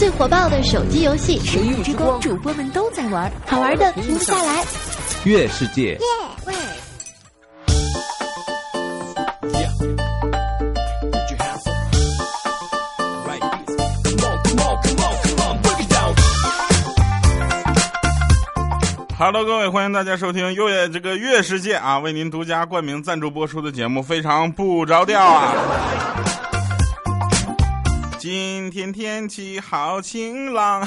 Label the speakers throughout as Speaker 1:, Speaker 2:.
Speaker 1: 最火爆的手机游戏《
Speaker 2: 神域之光》，主播们都在玩，
Speaker 1: 好玩的停不下来。
Speaker 3: 月世界。
Speaker 4: Hello，各位，欢迎大家收听月这个月世界啊，为您独家冠名赞助播出的节目，非常不着调啊。今天天气好晴朗，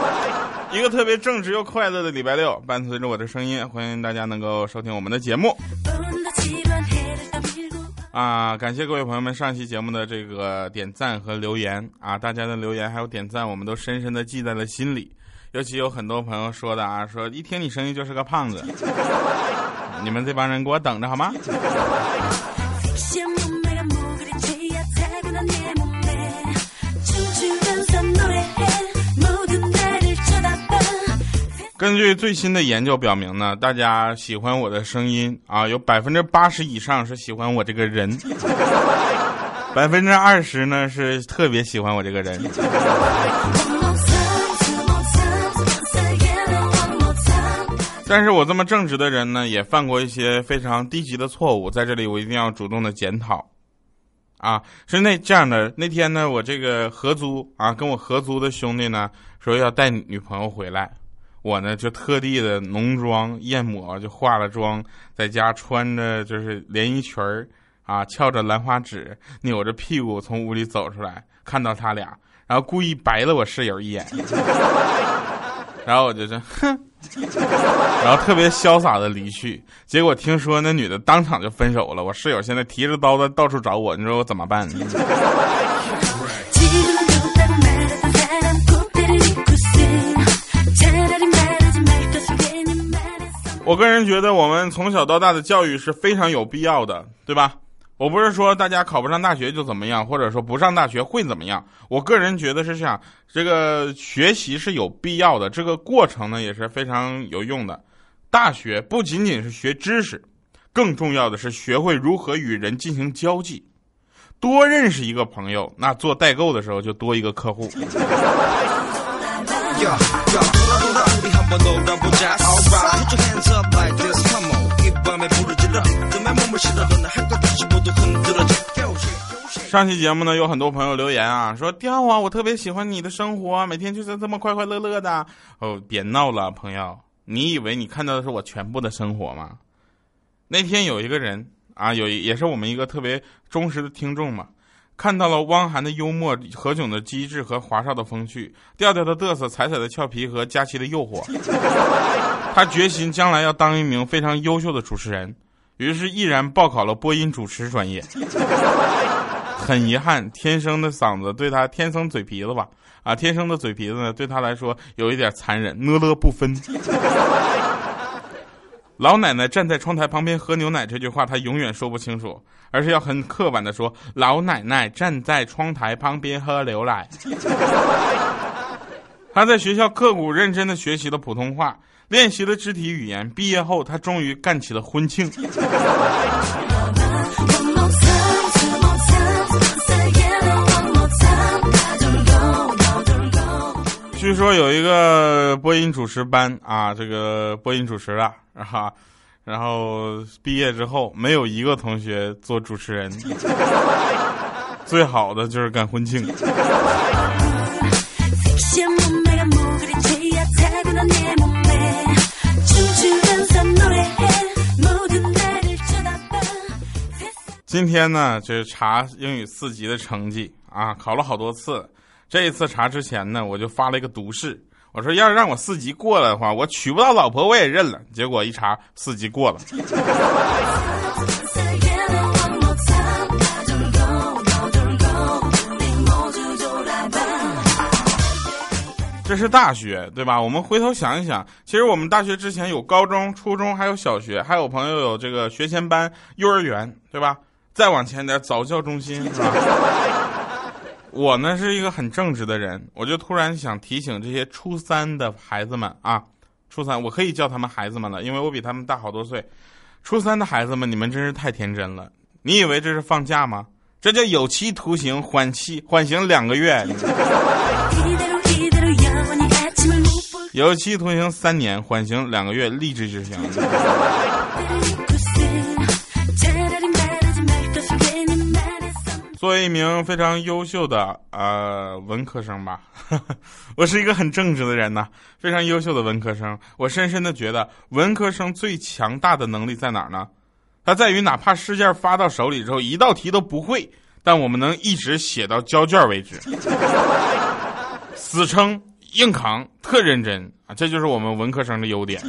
Speaker 4: 一个特别正直又快乐的礼拜六，伴随着我的声音，欢迎大家能够收听我们的节目。啊，感谢各位朋友们上期节目的这个点赞和留言啊，大家的留言还有点赞，我们都深深的记在了心里。尤其有很多朋友说的啊，说一听你声音就是个胖子，你们这帮人给我等着好吗？根据最新的研究表明呢，大家喜欢我的声音啊，有百分之八十以上是喜欢我这个人，百分之二十呢是特别喜欢我这个人。但是我这么正直的人呢，也犯过一些非常低级的错误，在这里我一定要主动的检讨。啊，是那这样的，那天呢，我这个合租啊，跟我合租的兄弟呢，说要带女朋友回来，我呢就特地的浓妆艳抹，就化了妆，在家穿着就是连衣裙儿啊，翘着兰花指，扭着屁股从屋里走出来，看到他俩，然后故意白了我室友一眼，然后我就说哼。然后特别潇洒的离去，结果听说那女的当场就分手了。我室友现在提着刀子到处找我，你说我怎么办？我个人觉得，我们从小到大的教育是非常有必要的，对吧？我不是说大家考不上大学就怎么样，或者说不上大学会怎么样。我个人觉得是这样，这个学习是有必要的，这个过程呢也是非常有用的。大学不仅仅是学知识，更重要的是学会如何与人进行交际，多认识一个朋友，那做代购的时候就多一个客户。上期节目呢，有很多朋友留言啊，说调啊，我特别喜欢你的生活，每天就是这么快快乐乐的。哦，别闹了，朋友，你以为你看到的是我全部的生活吗？那天有一个人啊，有也是我们一个特别忠实的听众嘛，看到了汪涵的幽默、何炅的机智和华少的风趣、调调的嘚瑟、彩彩的俏皮和佳琪的诱惑，他决心将来要当一名非常优秀的主持人。于是毅然报考了播音主持专业，很遗憾，天生的嗓子对他天生嘴皮子吧，啊，天生的嘴皮子呢，对他来说有一点残忍，呢了不分。老奶奶站在窗台旁边喝牛奶这句话，她永远说不清楚，而是要很刻板的说：“老奶奶站在窗台旁边喝牛奶。”她在学校刻苦认真的学习了普通话。练习了肢体语言，毕业后她终于干起了婚庆。据说有一个播音主持班啊，这个播音主持了，哈，然后毕业之后没有一个同学做主持人，最好的就是干婚庆。今天呢，就是查英语四级的成绩啊，考了好多次。这一次查之前呢，我就发了一个毒誓，我说要是让我四级过了的话，我娶不到老婆我也认了。结果一查，四级过了。这是大学，对吧？我们回头想一想，其实我们大学之前有高中、初中，还有小学，还有朋友有这个学前班、幼儿园，对吧？再往前点，早教中心是吧？我呢是一个很正直的人，我就突然想提醒这些初三的孩子们啊，初三我可以叫他们孩子们了，因为我比他们大好多岁。初三的孩子们，你们真是太天真了！你以为这是放假吗？这叫有期徒刑，缓期缓刑两个月。有期徒刑三年，缓刑两个月，立即执行。作为一名非常优秀的呃文科生吧，我是一个很正直的人呐，非常优秀的文科生。我深深的觉得，文科生最强大的能力在哪儿呢？它在于哪怕试卷发到手里之后，一道题都不会，但我们能一直写到交卷为止，死撑硬扛，特认真啊！这就是我们文科生的优点。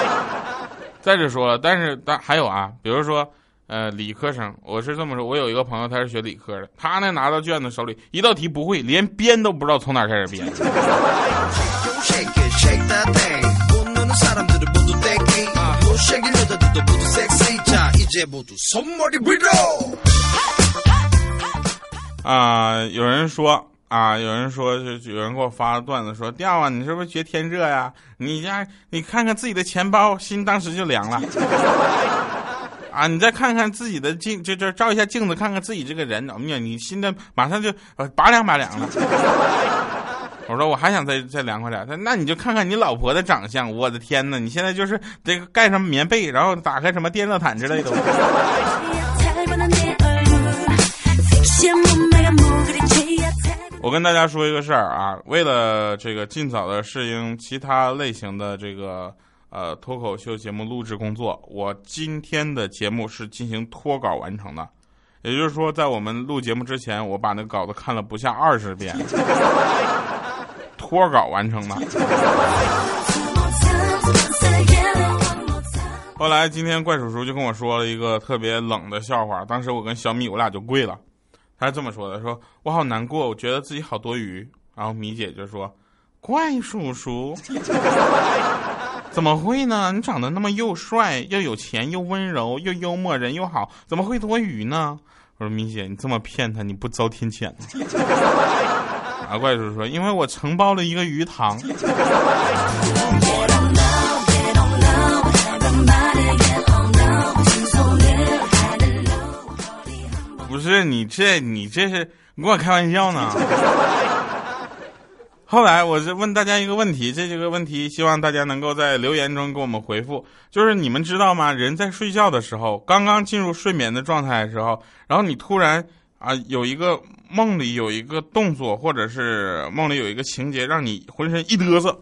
Speaker 4: 再者说，但是但还有啊，比如说。呃，理科生，我是这么说，我有一个朋友，他是学理科的，他呢拿到卷子手里，一道题不会，连编都不知道从哪开始编。啊，有人说啊，有人说，就有人给我发段子说，调啊，你是不是学天热呀？你家，你看看自己的钱包，心当时就凉了。啊，你再看看自己的镜，就就照一下镜子，看看自己这个人，哎呀，你心的马上就拔凉拔凉了。我说我还想再再凉快点，他那你就看看你老婆的长相，我的天哪，你现在就是这个盖上棉被，然后打开什么电热毯之类的。我跟大家说一个事儿啊，为了这个尽早的适应其他类型的这个。呃，脱口秀节目录制工作，我今天的节目是进行脱稿完成的，也就是说，在我们录节目之前，我把那个稿子看了不下二十遍，脱稿完成的。后来今天怪叔叔就跟我说了一个特别冷的笑话，当时我跟小米我俩就跪了，他是这么说的：说我好难过，我觉得自己好多余。然后米姐就说：怪叔叔。怎么会呢？你长得那么又帅又有钱又温柔又幽默人又好，怎么会多余呢？我说米姐，你这么骗他，你不遭天谴吗？啊，怪叔叔说，因为我承包了一个鱼塘。不是你这你这是你跟我开玩笑呢？后来我是问大家一个问题，这几个问题希望大家能够在留言中给我们回复。就是你们知道吗？人在睡觉的时候，刚刚进入睡眠的状态的时候，然后你突然啊有一个梦里有一个动作，或者是梦里有一个情节，让你浑身一嘚瑟，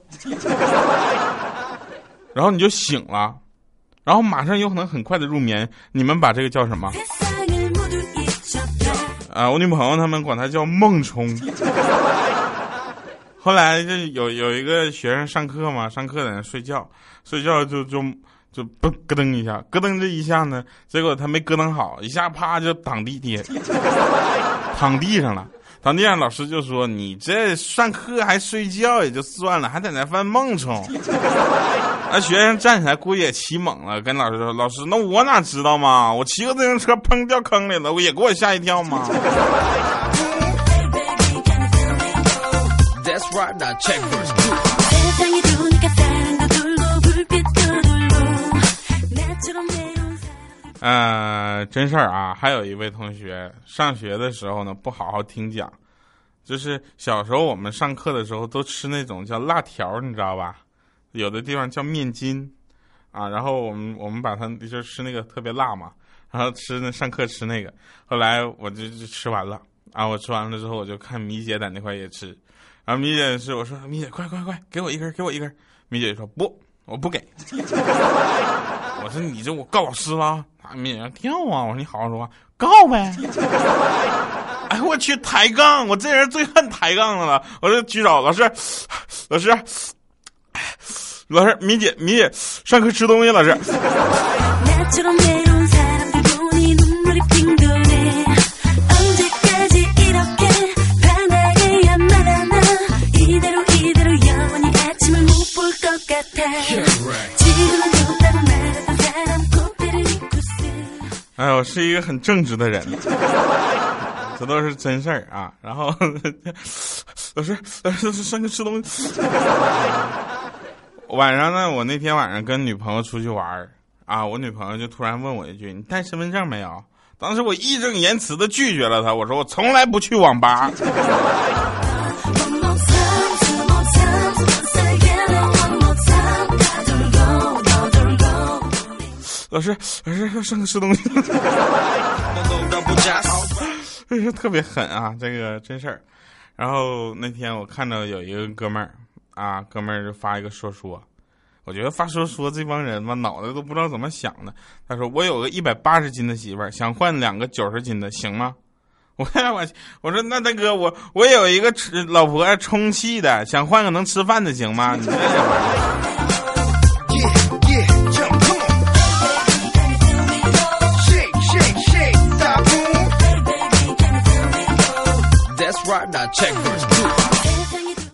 Speaker 4: 然后你就醒了，然后马上有可能很快的入眠。你们把这个叫什么？啊，我女朋友他们管它叫梦冲。后来就有有一个学生上课嘛，上课在那睡觉，睡觉就就就不咯噔一下，咯噔这一下呢，结果他没咯噔好，一下啪就躺地地，躺地上了，躺地上，老师就说你这上课还睡觉也就算了，还在那犯梦虫。那学生站起来估计也起猛了，跟老师说：“老师，那我哪知道嘛？我骑个自行车砰掉坑里了，我也给我吓一跳嘛。”呃，真事儿啊，还有一位同学上学的时候呢，不好好听讲，就是小时候我们上课的时候都吃那种叫辣条，你知道吧？有的地方叫面筋。啊，然后我们我们把它就吃那个特别辣嘛，然后吃那上课吃那个，后来我就就吃完了。啊，我吃完了之后我就看米姐在那块也吃。啊米姐是我说米姐快快快给我一根给我一根，米姐说不我不给，我说你这我告老师了，啊米姐跳啊，我说你好好说话告呗，哎我去抬杠，我这人最恨抬杠的了，我说举手老师老师老师米姐米姐上课吃东西老师。哎，我是一个很正直的人，这都是真事儿啊。然后 老师，老师上去吃东西。晚上呢，我那天晚上跟女朋友出去玩啊，我女朋友就突然问我一句：“你带身份证没有？”当时我义正言辞的拒绝了她，我说：“我从来不去网吧。”老师，老师上课吃东西，特别狠啊，这个真事儿。然后那天我看到有一个哥们儿啊，哥们儿就发一个说说，我觉得发说说这帮人嘛，脑袋都不知道怎么想的。他说我有个一百八十斤的媳妇儿，想换两个九十斤的，行吗？我 我我说那大哥，我我有一个吃老婆充气的，想换个能吃饭的，行吗？你这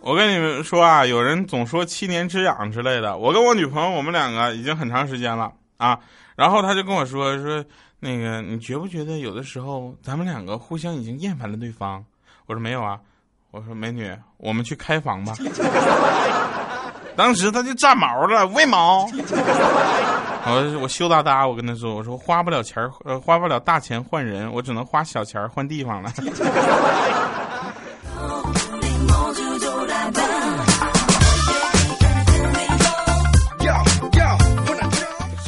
Speaker 4: 我跟你们说啊，有人总说七年之痒之类的。我跟我女朋友，我们两个已经很长时间了啊。然后他就跟我说说，那个你觉不觉得有的时候咱们两个互相已经厌烦了对方？我说没有啊。我说美女，我们去开房吧。当时他就炸毛了，为毛？我我羞答答，我跟他说，我说花不了钱呃，花不了大钱换人，我只能花小钱换地方了。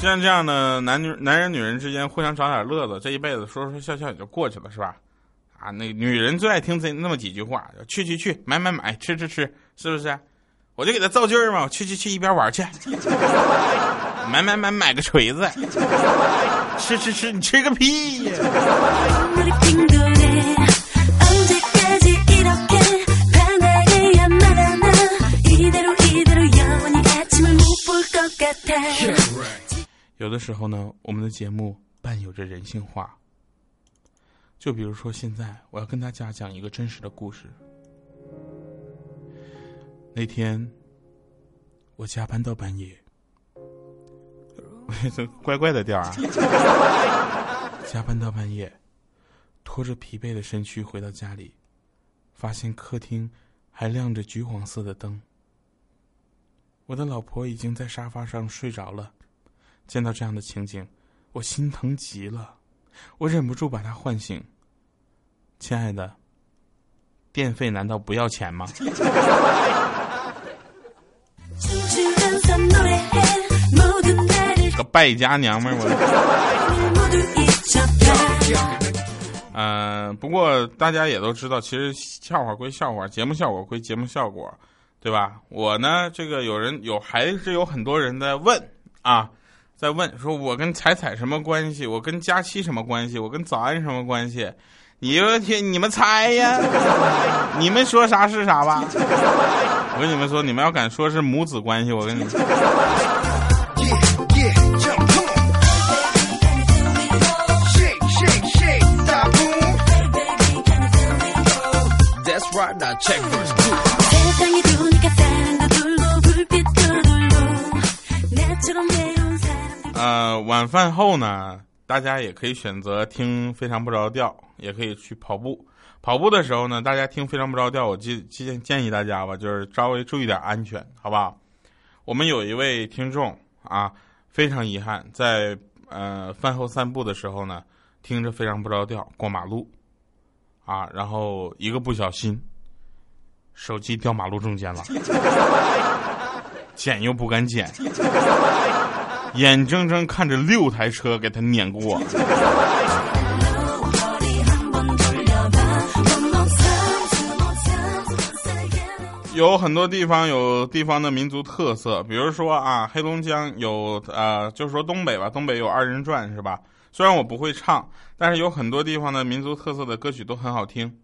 Speaker 4: 像这样的男女男人女人之间互相找点乐子，这一辈子说说笑笑也就过去了，是吧？啊，那女人最爱听这那么几句话：去去去，买买买，吃吃吃，是不是？我就给他造句嘛，去去去，一边玩去，买买买，买个锤子，吃吃吃，你吃个屁呀！有的时候呢，我们的节目伴有着人性化。就比如说，现在我要跟大家讲一个真实的故事。那天我加班到半夜，这怪怪的调啊！加班到半夜，拖着疲惫的身躯回到家里，发现客厅还亮着橘黄色的灯。我的老婆已经在沙发上睡着了。见到这样的情景，我心疼极了，我忍不住把他唤醒。亲爱的，电费难道不要钱吗？个败家娘们儿，我。嗯，不过大家也都知道，其实笑话归笑话，节目效果归节目效果，对吧？我呢，这个有人有还是有很多人在问啊。在问说：“我跟彩彩什么关系？我跟佳期什么关系？我跟早安什么关系？你们听，你们猜呀？你们说啥是啥吧？我跟你们说，你们要敢说是母子关系，我跟你。”呃，晚饭后呢，大家也可以选择听《非常不着调》，也可以去跑步。跑步的时候呢，大家听《非常不着调》，我建建建议大家吧，就是稍微注意点安全，好不好？我们有一位听众啊，非常遗憾，在呃饭后散步的时候呢，听着《非常不着调》过马路，啊，然后一个不小心，手机掉马路中间了，捡又不敢捡。眼睁睁看着六台车给他碾过，有很多地方有地方的民族特色，比如说啊，黑龙江有呃，就是说东北吧，东北有二人转是吧？虽然我不会唱，但是有很多地方的民族特色的歌曲都很好听，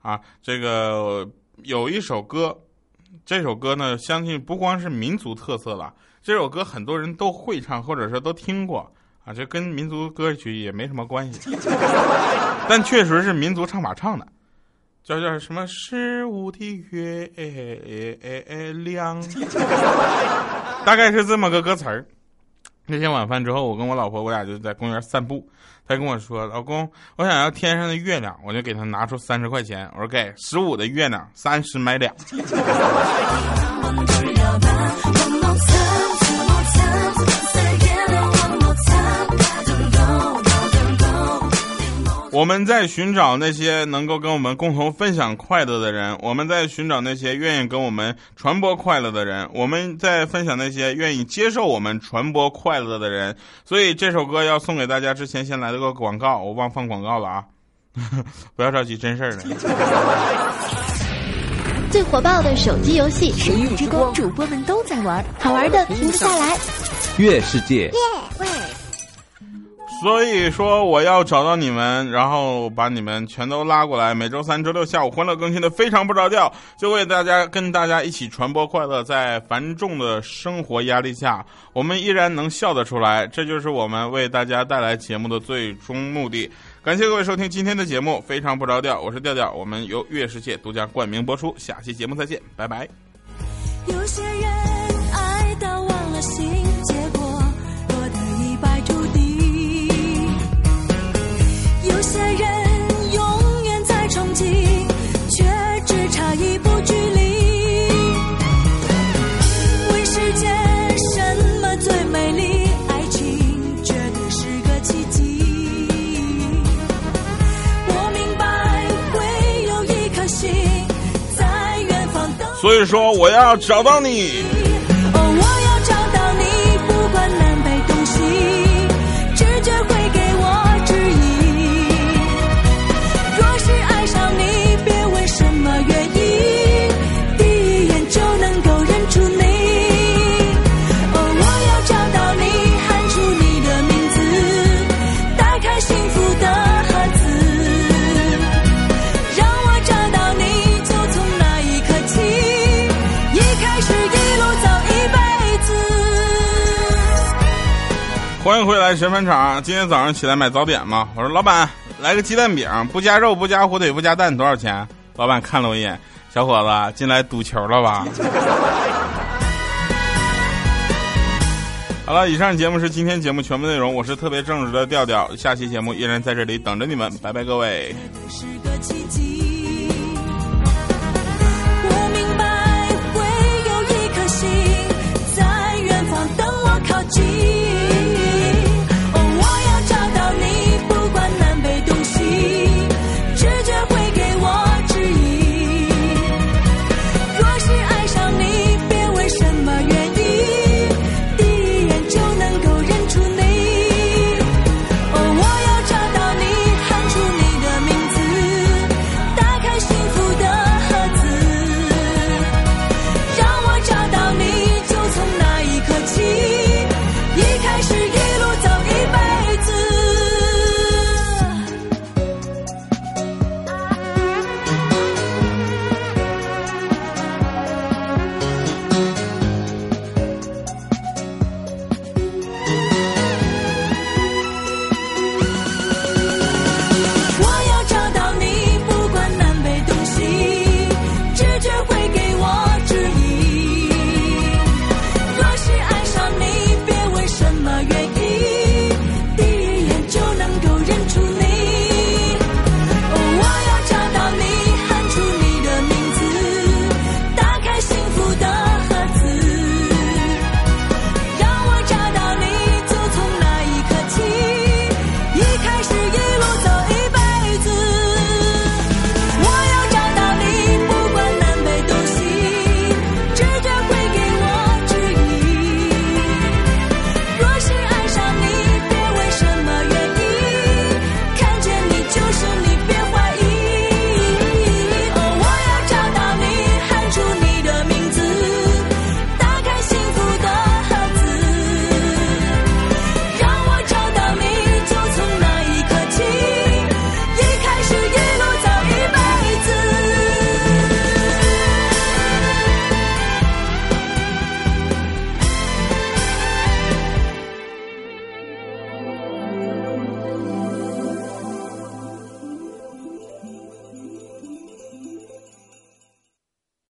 Speaker 4: 啊，这个有一首歌，这首歌呢，相信不光是民族特色了。这首歌很多人都会唱，或者说都听过啊，这跟民族歌曲也没什么关系，但确实是民族唱法唱的，叫叫什么十五的月亮，大概是这么个歌词儿。那天晚饭之后，我跟我老婆我俩就在公园散步，她跟我说：“老公，我想要天上的月亮。”我就给她拿出三十块钱，我说：“给十五的月亮，三十买俩。” 我们在寻找那些能够跟我们共同分享快乐的人，我们在寻找那些愿意跟我们传播快乐的人，我们在分享那些愿意接受我们传播快乐的人。所以这首歌要送给大家之前，先来了个广告，我忘放广告了啊！不要着急，真事儿呢。
Speaker 1: 最火爆的手机游戏《
Speaker 2: 神域之光》，主播们都在玩，
Speaker 1: 好玩的停不下来。
Speaker 3: 月世界。
Speaker 4: 所以说我要找到你们，然后把你们全都拉过来。每周三、周六下午欢乐更新的非常不着调，就为大家跟大家一起传播快乐。在繁重的生活压力下，我们依然能笑得出来，这就是我们为大家带来节目的最终目的。感谢各位收听今天的节目，非常不着调，我是调调，我们由月世界独家冠名播出，下期节目再见，拜拜。
Speaker 5: 有些人爱到忘了形
Speaker 4: 所以说，我要找到你。在旋盘厂，今天早上起来买早点嘛，我说老板，来个鸡蛋饼，不加肉，不加火腿，不加蛋多少钱？老板看了我一眼，小伙子，进来赌球了吧？好了，以上节目是今天节目全部内容，我是特别正直的调调，下期节目依然在这里等着你们，拜拜各位。
Speaker 5: 我明白会有一颗心在远方等我靠近。